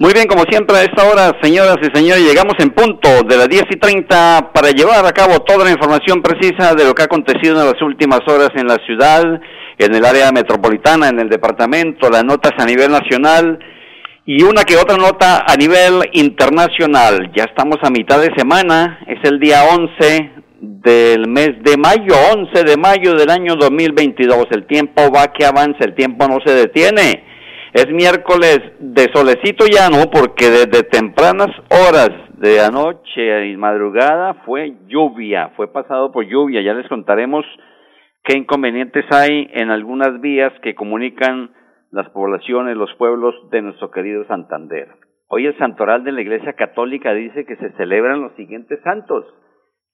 Muy bien, como siempre a esta hora, señoras y señores, llegamos en punto de las 10 y 30 para llevar a cabo toda la información precisa de lo que ha acontecido en las últimas horas en la ciudad, en el área metropolitana, en el departamento, las notas a nivel nacional y una que otra nota a nivel internacional. Ya estamos a mitad de semana, es el día 11 del mes de mayo, 11 de mayo del año 2022. El tiempo va que avanza, el tiempo no se detiene. Es miércoles de solecito ya, ¿no? Porque desde tempranas horas de anoche y madrugada fue lluvia, fue pasado por lluvia. Ya les contaremos qué inconvenientes hay en algunas vías que comunican las poblaciones, los pueblos de nuestro querido Santander. Hoy el santoral de la Iglesia Católica dice que se celebran los siguientes santos.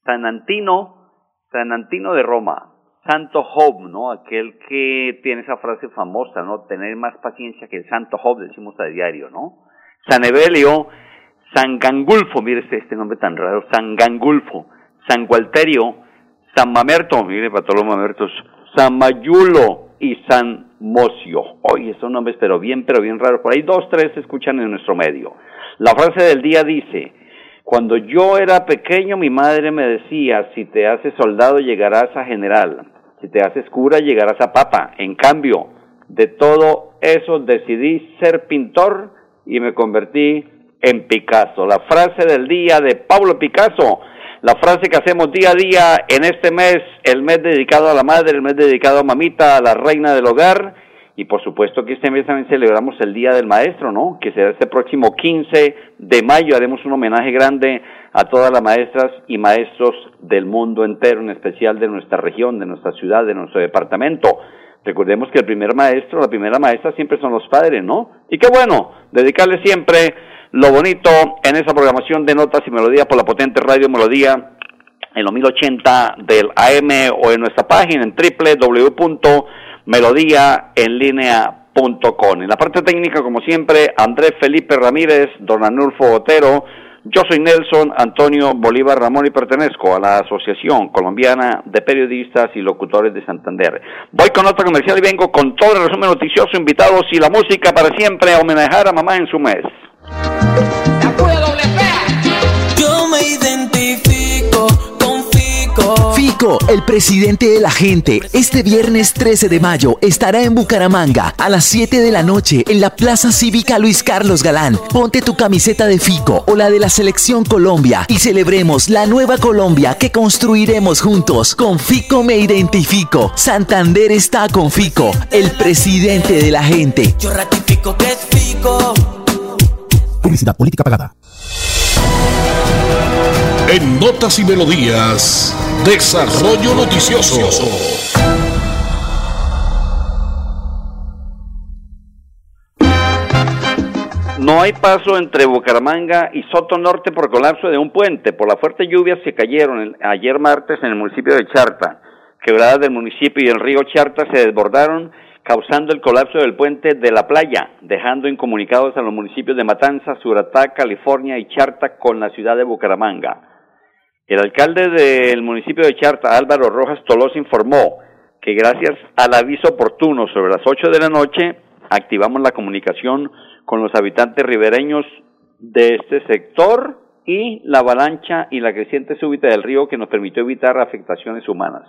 San Antino, San Antino de Roma, Santo Job, ¿no? Aquel que tiene esa frase famosa, ¿no? Tener más paciencia que el Santo Job, decimos a diario, ¿no? San Evelio, San Gangulfo, mire este, este nombre tan raro, San Gangulfo, San Gualterio, San Mamerto, mire para todos los mamertos, San Mayulo y San Mocio. Oye, son nombres pero bien, pero bien raros. Por ahí dos, tres se escuchan en nuestro medio. La frase del día dice, cuando yo era pequeño mi madre me decía, si te haces soldado llegarás a general. Si te haces cura, llegarás a papa. En cambio, de todo eso decidí ser pintor y me convertí en Picasso. La frase del día de Pablo Picasso, la frase que hacemos día a día en este mes, el mes dedicado a la madre, el mes dedicado a mamita, a la reina del hogar. Y por supuesto que este mes también celebramos el Día del Maestro, ¿no? Que será este próximo 15 de mayo. Haremos un homenaje grande a todas las maestras y maestros del mundo entero, en especial de nuestra región, de nuestra ciudad, de nuestro departamento. Recordemos que el primer maestro, la primera maestra siempre son los padres, ¿no? Y qué bueno, dedicarle siempre lo bonito en esa programación de notas y melodías por la potente radio Melodía en los 1080 del AM o en nuestra página en www.melodiaenlinea.com. En la parte técnica, como siempre, Andrés Felipe Ramírez, Don Anulfo Otero, yo soy Nelson Antonio Bolívar Ramón y pertenezco a la Asociación Colombiana de Periodistas y Locutores de Santander. Voy con otra comercial y vengo con todo el resumen noticioso, invitados y la música para siempre a homenajear a mamá en su mes. Yo me Fico. Fico, el presidente de la gente, este viernes 13 de mayo estará en Bucaramanga a las 7 de la noche en la Plaza Cívica Luis Carlos Galán. Ponte tu camiseta de Fico o la de la Selección Colombia y celebremos la nueva Colombia que construiremos juntos. Con Fico me identifico. Santander está con Fico, el presidente de la gente. Yo ratifico que es Fico. Publicidad política pagada. En Notas y Melodías, Desarrollo Noticioso. No hay paso entre Bucaramanga y Soto Norte por colapso de un puente, por las fuertes lluvias que cayeron ayer martes en el municipio de Charta. Quebradas del municipio y el río Charta se desbordaron, causando el colapso del puente de la playa, dejando incomunicados a los municipios de Matanza, Suratá, California y Charta con la ciudad de Bucaramanga. El alcalde del municipio de Charta, Álvaro Rojas Tolosa, informó que gracias al aviso oportuno sobre las 8 de la noche, activamos la comunicación con los habitantes ribereños de este sector y la avalancha y la creciente súbita del río que nos permitió evitar afectaciones humanas.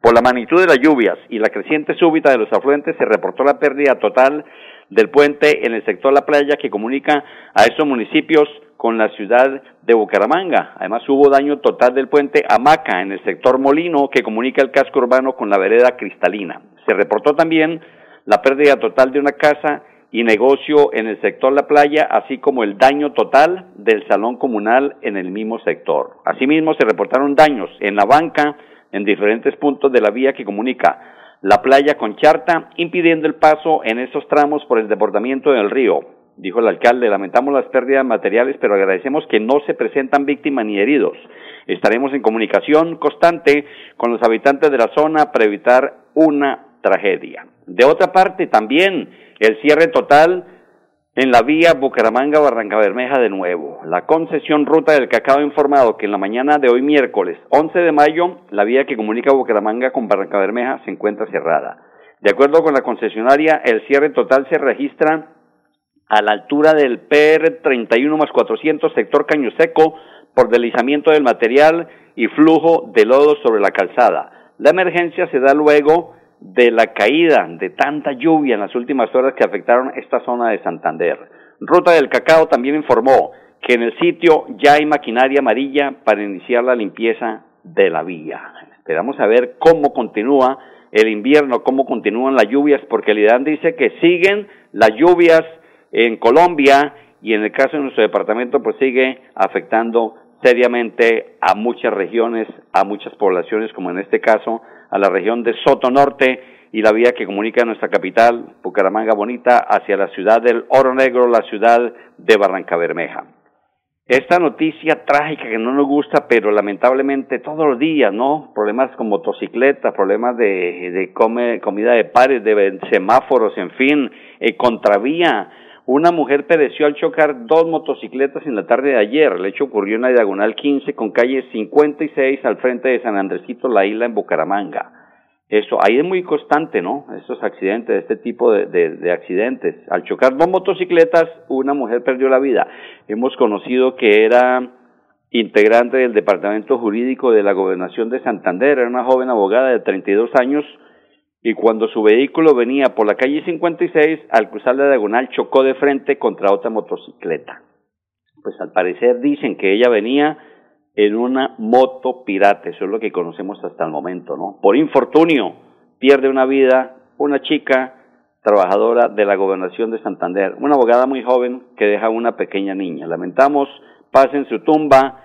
Por la magnitud de las lluvias y la creciente súbita de los afluentes se reportó la pérdida total del puente en el sector La Playa que comunica a estos municipios con la ciudad de Bucaramanga. Además hubo daño total del puente Amaca en el sector Molino que comunica el casco urbano con la vereda Cristalina. Se reportó también la pérdida total de una casa y negocio en el sector La Playa, así como el daño total del salón comunal en el mismo sector. Asimismo, se reportaron daños en la banca en diferentes puntos de la vía que comunica la playa con Charta, impidiendo el paso en esos tramos por el desbordamiento del río. Dijo el alcalde, lamentamos las pérdidas materiales, pero agradecemos que no se presentan víctimas ni heridos. Estaremos en comunicación constante con los habitantes de la zona para evitar una tragedia. De otra parte, también el cierre total en la vía Bucaramanga-Barranca Bermeja de nuevo. La concesión Ruta del Cacao ha informado que en la mañana de hoy miércoles 11 de mayo la vía que comunica Bucaramanga con Barranca Bermeja se encuentra cerrada. De acuerdo con la concesionaria, el cierre total se registra a la altura del PR 31 más 400 sector Caño Seco por deslizamiento del material y flujo de lodo sobre la calzada. La emergencia se da luego de la caída de tanta lluvia en las últimas horas que afectaron esta zona de Santander. Ruta del Cacao también informó que en el sitio ya hay maquinaria amarilla para iniciar la limpieza de la vía. Esperamos a ver cómo continúa el invierno, cómo continúan las lluvias, porque el IDAN dice que siguen las lluvias en Colombia y en el caso de nuestro departamento pues sigue afectando seriamente a muchas regiones, a muchas poblaciones, como en este caso a la región de Soto Norte y la vía que comunica nuestra capital, Bucaramanga Bonita, hacia la ciudad del Oro Negro, la ciudad de Barranca Bermeja. Esta noticia trágica que no nos gusta, pero lamentablemente todos los días, ¿no? Problemas con motocicletas, problemas de, de comida de pares, de semáforos, en fin, eh, contravía. Una mujer pereció al chocar dos motocicletas en la tarde de ayer. El hecho ocurrió en la diagonal 15 con calle 56 al frente de San Andresito, la isla en Bucaramanga. Eso, ahí es muy constante, ¿no? Estos accidentes, este tipo de, de, accidentes. Al chocar dos motocicletas, una mujer perdió la vida. Hemos conocido que era integrante del Departamento Jurídico de la Gobernación de Santander, era una joven abogada de 32 años, y cuando su vehículo venía por la calle 56, al cruzar la diagonal chocó de frente contra otra motocicleta. Pues al parecer dicen que ella venía en una moto pirata, eso es lo que conocemos hasta el momento, ¿no? Por infortunio, pierde una vida una chica trabajadora de la gobernación de Santander, una abogada muy joven que deja una pequeña niña. Lamentamos, paz en su tumba,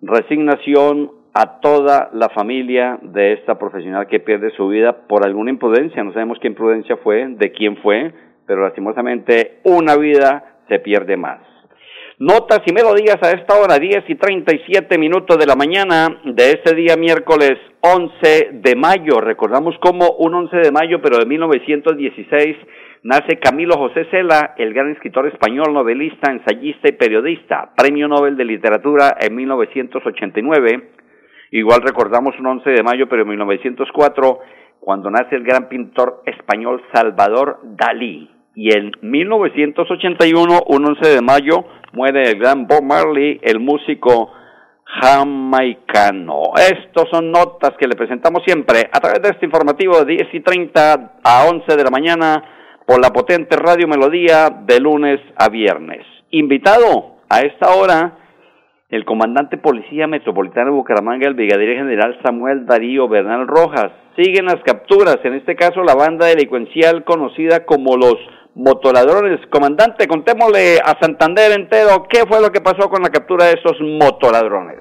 resignación a toda la familia de esta profesional que pierde su vida por alguna imprudencia. No sabemos qué imprudencia fue, de quién fue, pero lastimosamente una vida se pierde más. Notas y melodías a esta hora, 10 y 37 minutos de la mañana de este día miércoles 11 de mayo. Recordamos como un 11 de mayo, pero de 1916 nace Camilo José Cela, el gran escritor español, novelista, ensayista y periodista, Premio Nobel de Literatura en 1989 Igual recordamos un 11 de mayo, pero en 1904, cuando nace el gran pintor español Salvador Dalí. Y en 1981, un 11 de mayo, muere el gran Bob Marley, el músico jamaicano. Estos son notas que le presentamos siempre a través de este informativo de 10 y 30 a 11 de la mañana por la potente Radio Melodía de lunes a viernes. Invitado a esta hora el comandante Policía Metropolitana de Bucaramanga, el brigadier general Samuel Darío Bernal Rojas. Siguen las capturas, en este caso la banda delincuencial conocida como los motoladrones. Comandante, contémosle a Santander entero qué fue lo que pasó con la captura de esos motoladrones.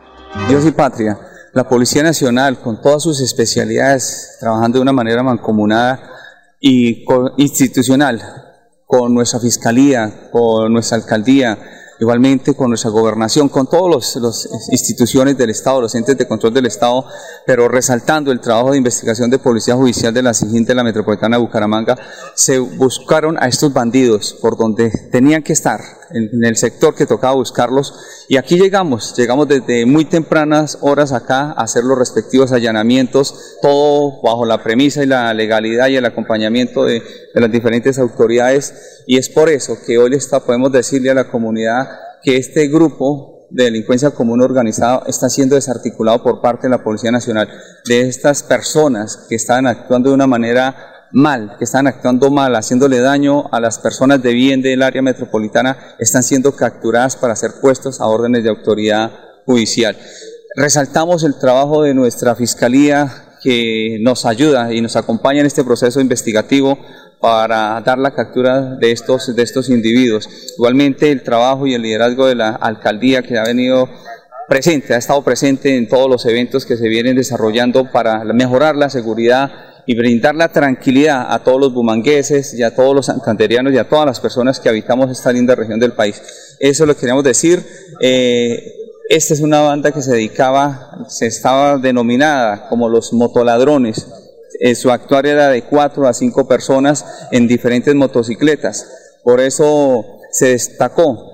Dios y patria, la Policía Nacional, con todas sus especialidades, trabajando de una manera mancomunada y institucional, con nuestra Fiscalía, con nuestra Alcaldía, igualmente con nuestra gobernación, con todas las instituciones del Estado, los entes de control del Estado, pero resaltando el trabajo de investigación de Policía Judicial de la SIGIN de la Metropolitana de Bucaramanga, se buscaron a estos bandidos por donde tenían que estar, en, el sector que tocaba buscarlos, y aquí llegamos, llegamos desde muy tempranas horas acá a hacer los respectivos allanamientos, todo bajo la premisa y la legalidad y el acompañamiento de, las diferentes autoridades, y es por eso que hoy está, podemos decirle a la comunidad que este grupo de delincuencia común organizada está siendo desarticulado por parte de la Policía Nacional, de estas personas que están actuando de una manera mal, que están actuando mal, haciéndole daño a las personas de bien del área metropolitana, están siendo capturadas para ser puestos a órdenes de autoridad judicial. Resaltamos el trabajo de nuestra Fiscalía que nos ayuda y nos acompaña en este proceso investigativo para dar la captura de estos, de estos individuos. Igualmente el trabajo y el liderazgo de la alcaldía que ha venido presente, ha estado presente en todos los eventos que se vienen desarrollando para mejorar la seguridad y brindar la tranquilidad a todos los bumangueses y a todos los santanderianos y a todas las personas que habitamos esta linda región del país. Eso lo queríamos decir. Eh, esta es una banda que se dedicaba, se estaba denominada como los motoladrones. Eh, su actuar era de cuatro a cinco personas en diferentes motocicletas. Por eso se destacó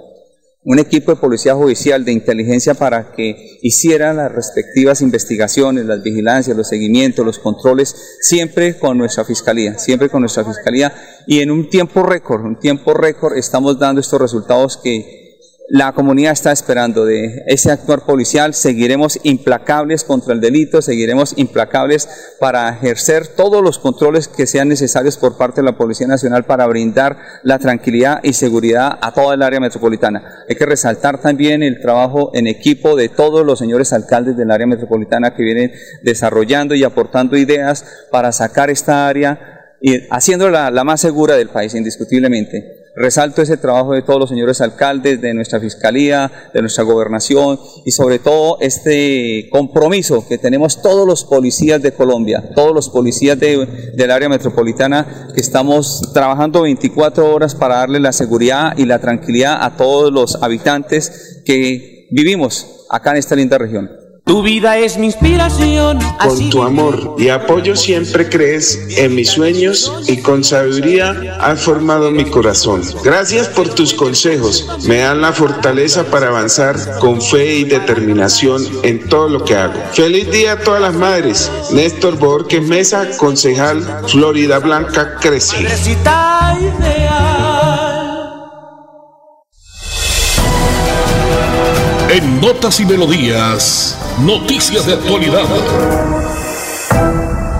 un equipo de policía judicial de inteligencia para que hiciera las respectivas investigaciones, las vigilancias, los seguimientos, los controles, siempre con nuestra fiscalía, siempre con nuestra fiscalía. Y en un tiempo récord, un tiempo récord estamos dando estos resultados que la comunidad está esperando de ese actuar policial. Seguiremos implacables contra el delito, seguiremos implacables para ejercer todos los controles que sean necesarios por parte de la Policía Nacional para brindar la tranquilidad y seguridad a toda el área metropolitana. Hay que resaltar también el trabajo en equipo de todos los señores alcaldes del área metropolitana que vienen desarrollando y aportando ideas para sacar esta área y haciéndola la más segura del país, indiscutiblemente. Resalto ese trabajo de todos los señores alcaldes, de nuestra fiscalía, de nuestra gobernación y sobre todo este compromiso que tenemos todos los policías de Colombia, todos los policías del área metropolitana que estamos trabajando 24 horas para darle la seguridad y la tranquilidad a todos los habitantes que vivimos acá en esta linda región. Tu vida es mi inspiración. Con tu amor y apoyo siempre crees en mis sueños y con sabiduría has formado mi corazón. Gracias por tus consejos. Me dan la fortaleza para avanzar con fe y determinación en todo lo que hago. Feliz día a todas las madres. Néstor Borges Mesa, concejal Florida Blanca Crece. En Notas y Melodías, noticias de actualidad.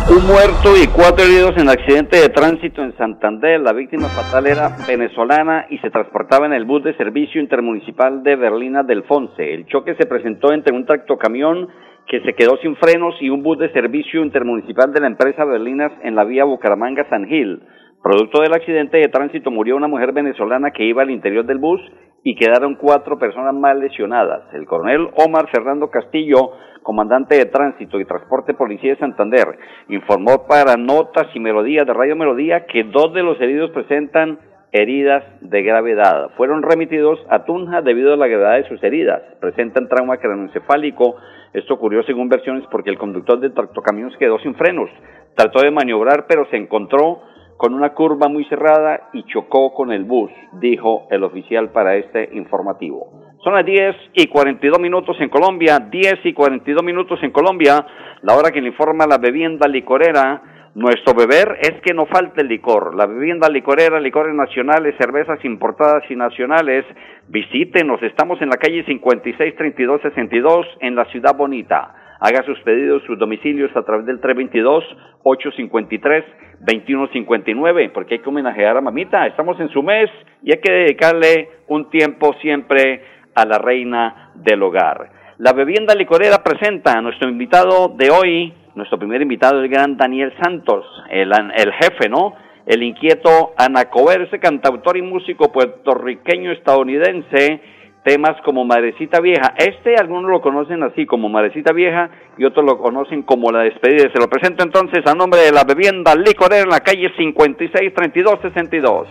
Un muerto y cuatro heridos en accidente de tránsito en Santander. La víctima fatal era venezolana y se transportaba en el bus de servicio intermunicipal de Berlina del Fonse. El choque se presentó entre un tractocamión que se quedó sin frenos y un bus de servicio intermunicipal de la empresa Berlinas en la vía Bucaramanga-San Gil. Producto del accidente de tránsito murió una mujer venezolana que iba al interior del bus y quedaron cuatro personas más lesionadas. El coronel Omar Fernando Castillo, comandante de tránsito y transporte policía de Santander, informó para Notas y Melodías de Radio Melodía que dos de los heridos presentan heridas de gravedad. Fueron remitidos a Tunja debido a la gravedad de sus heridas. Presentan trauma craneoencefálico. Esto ocurrió según versiones porque el conductor del tractocamión quedó sin frenos. Trató de maniobrar pero se encontró con una curva muy cerrada y chocó con el bus, dijo el oficial para este informativo. Son las 10 y 42 minutos en Colombia, 10 y 42 minutos en Colombia, la hora que le informa la bebienda licorera. Nuestro beber es que no falte el licor. La bebienda licorera, licores nacionales, cervezas importadas y nacionales. Visítenos, estamos en la calle 563262 en la Ciudad Bonita. Haga sus pedidos, sus domicilios a través del 322-853-2159, porque hay que homenajear a mamita. Estamos en su mes y hay que dedicarle un tiempo siempre a la reina del hogar. La bebienda licorera presenta a nuestro invitado de hoy, nuestro primer invitado, el gran Daniel Santos, el, el jefe, ¿no? El inquieto Anacover, ese cantautor y músico puertorriqueño estadounidense temas como Madrecita Vieja. Este algunos lo conocen así como Madrecita Vieja y otros lo conocen como La Despedida. Se lo presento entonces a nombre de la bebienda licorera en la calle 563262.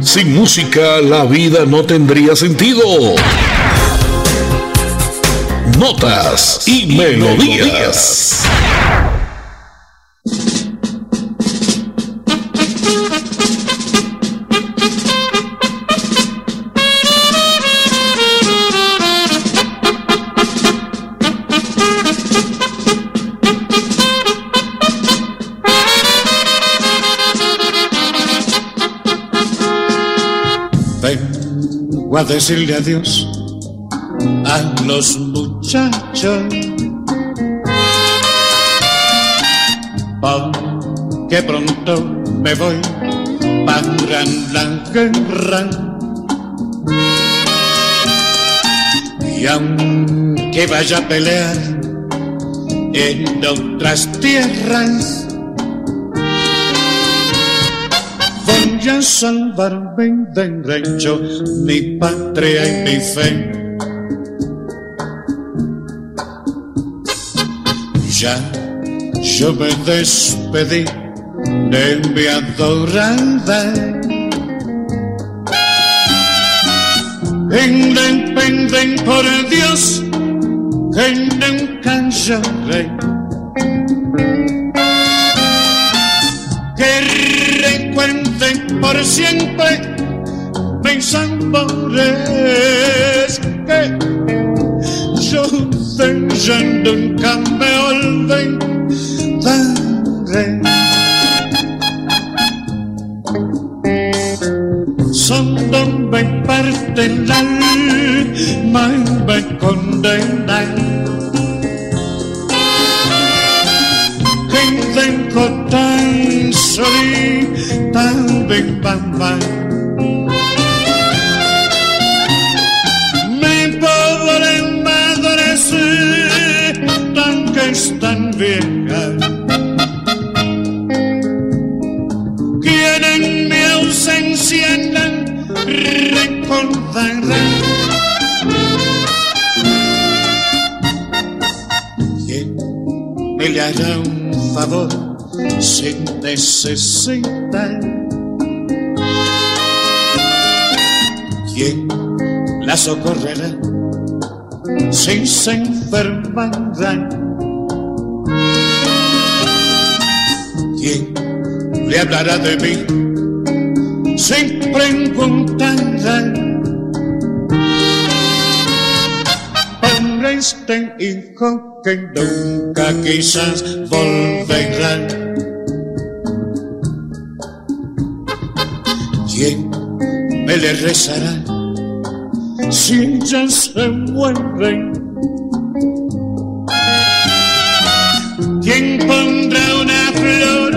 Sin música la vida no tendría sentido. Notas y, melodías. A decirle adiós a los muchachos. Que pronto me voy para la guerra. Y aunque vaya a pelear en otras tierras, a salvarme del rancho, mi patria y mi fe. Ya yo me despedí de mi adorada. Independen por Dios que nunca lloré. Por siempre mis amores que yo de ella nunca me olvidaré. Solo me parte el alma y me condenan. Solita de mamá. Mi pobre madre sí, tan que es tan vieja. Quien en mi ausencia la recordará. ¿Quién me le hará un favor sin necesidad? La socorrerá si se enfermará? ¿Quién le hablará de mí sin preguntar? Para este hijo que nunca quizás volverá. ¿Quién me le rezará si ya se muere? ¿Quién pondrá una flor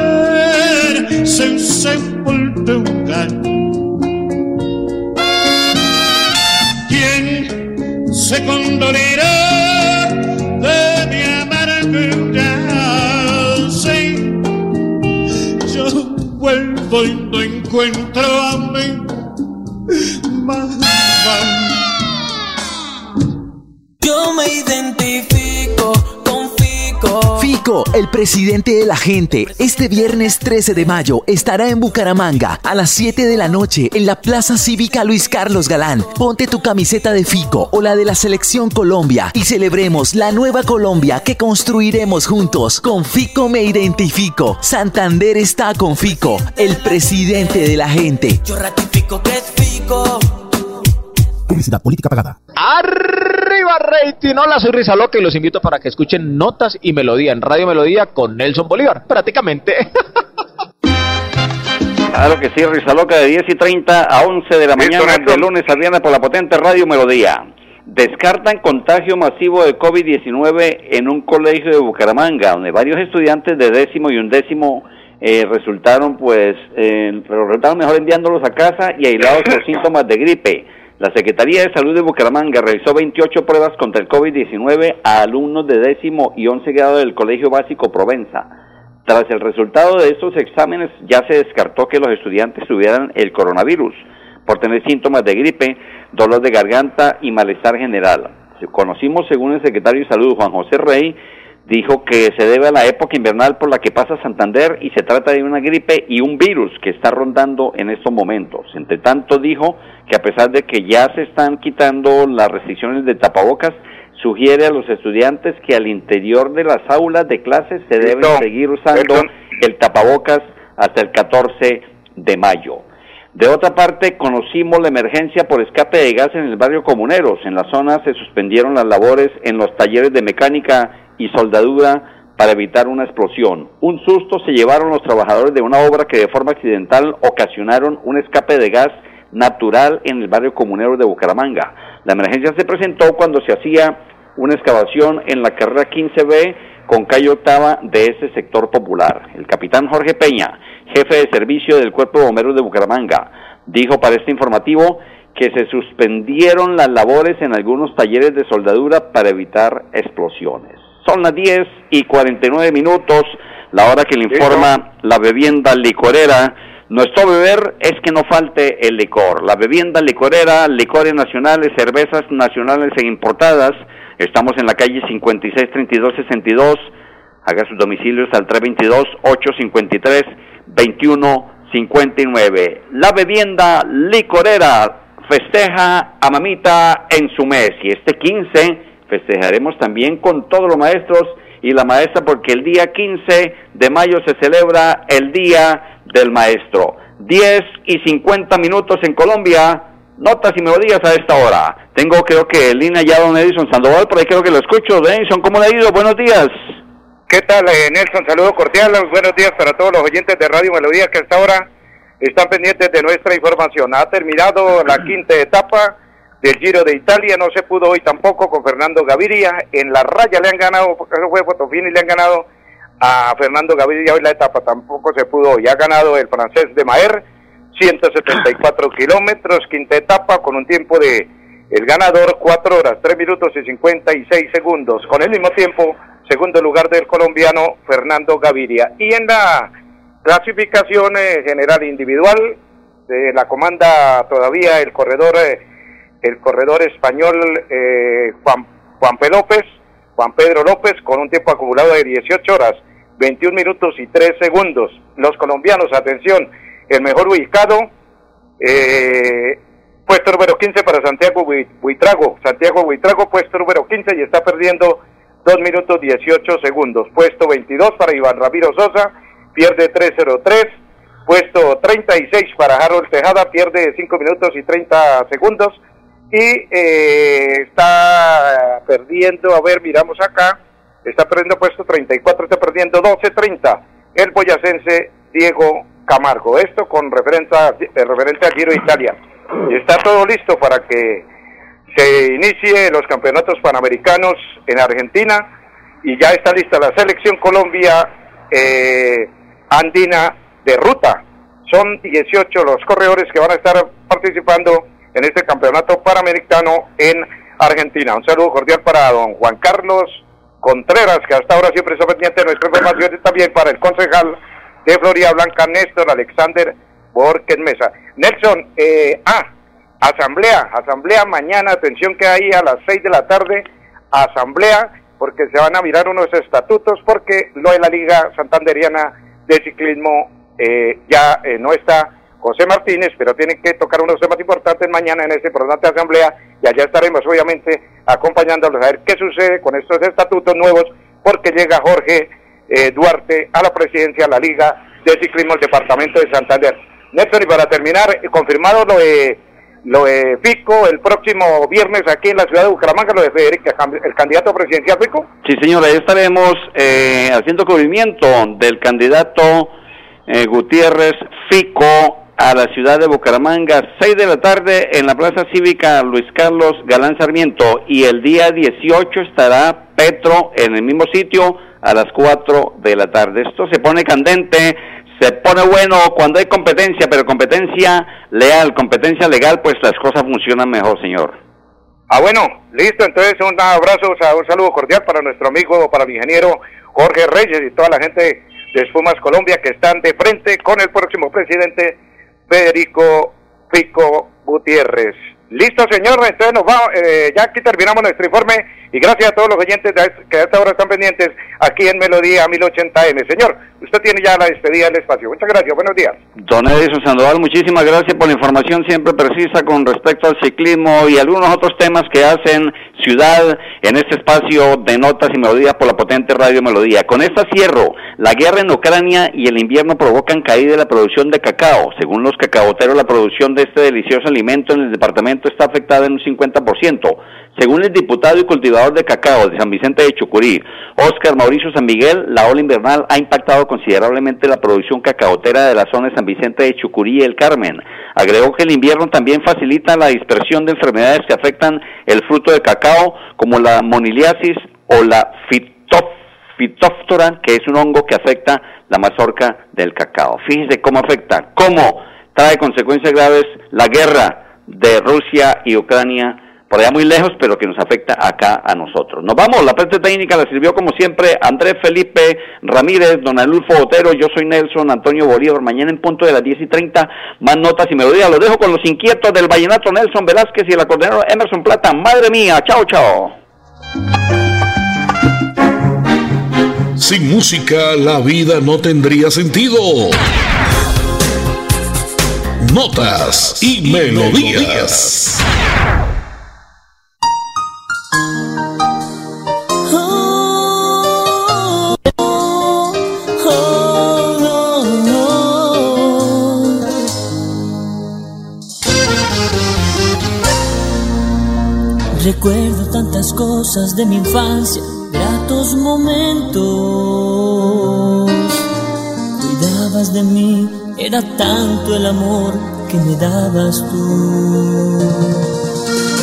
en sepultura? ¿Quién se condolerá de mi amargura? Sí, yo vuelvo y no encuentro a mi identifico con Fico. Fico, el presidente de la gente, este viernes 13 de mayo estará en Bucaramanga a las 7 de la noche en la Plaza Cívica Luis Carlos Galán. Ponte tu camiseta de Fico o la de la Selección Colombia y celebremos la nueva Colombia que construiremos juntos. Con Fico me identifico. Santander está con Fico, el presidente de la gente. Yo ratifico que es Fico. Publicidad política pagada. Arriba rating, hola soy Risa Loca y los invito para que escuchen Notas y Melodía en Radio Melodía con Nelson Bolívar, prácticamente. Claro que sí, Risa Loca de 10 y 30 a 11 de la mañana de lunes a viernes por la potente Radio Melodía. Descartan contagio masivo de COVID-19 en un colegio de Bucaramanga, donde varios estudiantes de décimo y undécimo eh, resultaron, pues, eh, resultaron mejor enviándolos a casa y aislados por síntomas de gripe. La Secretaría de Salud de Bucaramanga realizó 28 pruebas contra el COVID-19 a alumnos de décimo y once grado del Colegio Básico Provenza. Tras el resultado de estos exámenes ya se descartó que los estudiantes tuvieran el coronavirus por tener síntomas de gripe, dolor de garganta y malestar general. Conocimos, según el secretario de Salud Juan José Rey, dijo que se debe a la época invernal por la que pasa Santander y se trata de una gripe y un virus que está rondando en estos momentos. Entre tanto, dijo que a pesar de que ya se están quitando las restricciones de tapabocas, sugiere a los estudiantes que al interior de las aulas de clases se deben seguir usando el tapabocas hasta el 14 de mayo. De otra parte, conocimos la emergencia por escape de gas en el barrio Comuneros. En la zona se suspendieron las labores en los talleres de mecánica y soldadura para evitar una explosión. Un susto se llevaron los trabajadores de una obra que de forma accidental ocasionaron un escape de gas natural en el barrio comunero de Bucaramanga. La emergencia se presentó cuando se hacía una excavación en la carrera 15B con calle octava de ese sector popular. El capitán Jorge Peña, jefe de servicio del Cuerpo de Bomberos de Bucaramanga, dijo para este informativo que se suspendieron las labores en algunos talleres de soldadura para evitar explosiones. Son las 10 y 49 minutos, la hora que le informa la bebienda licorera Nuestro beber es que no falte el licor. La bebienda licorera, licores nacionales, cervezas nacionales e importadas. Estamos en la calle 563262. Haga sus domicilios al 322-853-2159. La bebienda licorera festeja a mamita en su mes. Y este 15 festejaremos también con todos los maestros y la maestra porque el día 15 de mayo se celebra el Día del Maestro. 10 y 50 minutos en Colombia. Notas y melodías a esta hora. Tengo creo que línea ya don Edison Sandoval, por ahí creo que lo escucho. Edison, ¿cómo le ha ido? Buenos días. ¿Qué tal, eh, Nelson? Saludo cordial. Buenos días para todos los oyentes de Radio Melodía que a esta hora están pendientes de nuestra información. Ha terminado la quinta etapa del Giro de Italia, no se pudo hoy tampoco con Fernando Gaviria. En la raya le han ganado, porque eso fue Fotofini, le han ganado a Fernando Gaviria hoy la etapa, tampoco se pudo hoy. Ha ganado el francés de Maer, 174 kilómetros, quinta etapa, con un tiempo de el ganador 4 horas, 3 minutos y 56 segundos. Con el mismo tiempo, segundo lugar del colombiano Fernando Gaviria. Y en la clasificación eh, general individual, de la comanda todavía el corredor, eh, el corredor español eh, Juan, Juan P. López, Juan Pedro López, con un tiempo acumulado de 18 horas, 21 minutos y 3 segundos. Los colombianos, atención, el mejor ubicado, eh, puesto número 15 para Santiago Buitrago. Santiago Buitrago, puesto número 15 y está perdiendo 2 minutos 18 segundos. Puesto 22 para Iván Ramiro Sosa, pierde 3.03. Puesto 36 para Harold Tejada, pierde 5 minutos y 30 segundos. Y eh, está perdiendo, a ver, miramos acá, está perdiendo puesto 34, está perdiendo 12.30 el boyacense Diego Camargo. Esto con referencia, eh, referente al Giro Italia. Y está todo listo para que se inicie los campeonatos panamericanos en Argentina y ya está lista la selección Colombia eh, andina de ruta. Son 18 los corredores que van a estar participando en este campeonato panamericano en Argentina. Un saludo cordial para don Juan Carlos Contreras, que hasta ahora siempre está pendiente de nuestra información, y también para el concejal de Florida Blanca, Néstor Alexander Borges Mesa. Nelson, eh, ah, asamblea, asamblea mañana, atención que hay a las 6 de la tarde, asamblea, porque se van a mirar unos estatutos, porque lo de la Liga Santanderiana de Ciclismo eh, ya eh, no está José Martínez, pero tiene que tocar unos temas importantes mañana en esta importante asamblea y allá estaremos obviamente acompañándolos a ver qué sucede con estos estatutos nuevos, porque llega Jorge eh, Duarte a la presidencia de la Liga de Ciclismo del Departamento de Santander. Néstor, y para terminar, confirmado lo de, lo de Pico el próximo viernes aquí en la ciudad de Bucaramanga, lo de Federica, el candidato presidencial Pico. Sí, señora, ahí estaremos eh, haciendo cubrimiento del candidato eh, Gutiérrez Fico a la ciudad de Bucaramanga, 6 de la tarde en la Plaza Cívica Luis Carlos Galán Sarmiento y el día 18 estará Petro en el mismo sitio a las 4 de la tarde. Esto se pone candente, se pone bueno cuando hay competencia, pero competencia leal, competencia legal, pues las cosas funcionan mejor, señor. Ah, bueno, listo, entonces un abrazo, un saludo cordial para nuestro amigo, para el ingeniero Jorge Reyes y toda la gente de Espumas Colombia que están de frente con el próximo presidente Federico Pico Gutiérrez. Listo, señor. Entonces nos vamos. Eh, ya aquí terminamos nuestro informe y gracias a todos los oyentes que a esta hora están pendientes aquí en Melodía 1080M. Señor, usted tiene ya la despedida del espacio. Muchas gracias. Buenos días. Don Edison Sandoval, muchísimas gracias por la información siempre precisa con respecto al ciclismo y algunos otros temas que hacen ciudad en este espacio de notas y melodías por la potente radio Melodía. Con esta cierro. La guerra en Ucrania y el invierno provocan caída de la producción de cacao. Según los cacaoteros, la producción de este delicioso alimento en el departamento está afectada en un 50%. Según el diputado y cultivador de cacao de San Vicente de Chucurí, Óscar Mauricio San Miguel, la ola invernal ha impactado considerablemente la producción cacaotera de la zona de San Vicente de Chucurí y el Carmen. Agregó que el invierno también facilita la dispersión de enfermedades que afectan el fruto de cacao, como la moniliasis o la fitóftora, que es un hongo que afecta la mazorca del cacao. Fíjese cómo afecta, cómo trae consecuencias graves la guerra de Rusia y Ucrania por allá muy lejos, pero que nos afecta acá a nosotros. Nos vamos, la parte técnica la sirvió como siempre Andrés Felipe Ramírez, Don Alulfo Otero, yo soy Nelson Antonio Bolívar, mañana en punto de las 10 y 30, más notas y melodías. Los dejo con los inquietos del vallenato Nelson Velázquez y el acordeonero Emerson Plata. Madre mía, chao, chao. Sin música la vida no tendría sentido. Notas y melodías. Recuerdo tantas cosas de mi infancia, gratos momentos. Cuidabas de mí, era tanto el amor que me dabas tú.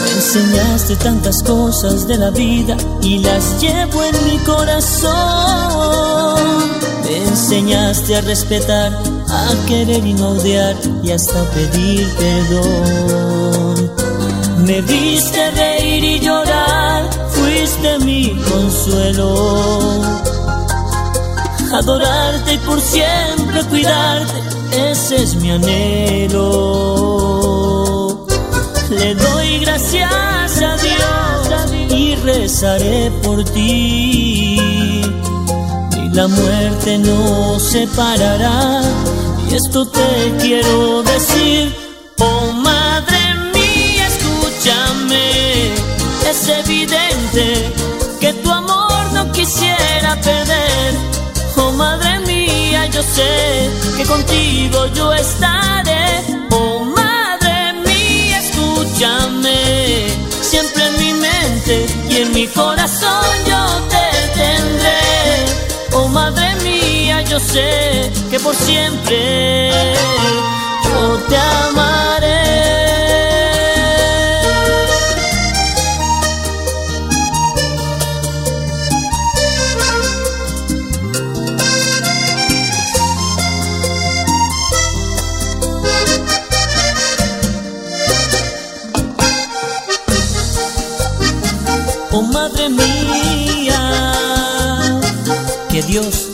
Me enseñaste tantas cosas de la vida y las llevo en mi corazón. Me enseñaste a respetar, a querer y no odiar y hasta pedir perdón. Me viste reír y llorar, fuiste mi consuelo. Adorarte y por siempre cuidarte, ese es mi anhelo. Le doy gracias a Dios y rezaré por ti. Y la muerte nos separará. Y esto te quiero decir, oh sé que contigo yo estaré. Oh madre mía, escúchame. Siempre en mi mente y en mi corazón yo te tendré. Oh madre mía, yo sé que por siempre yo te amaré. Dios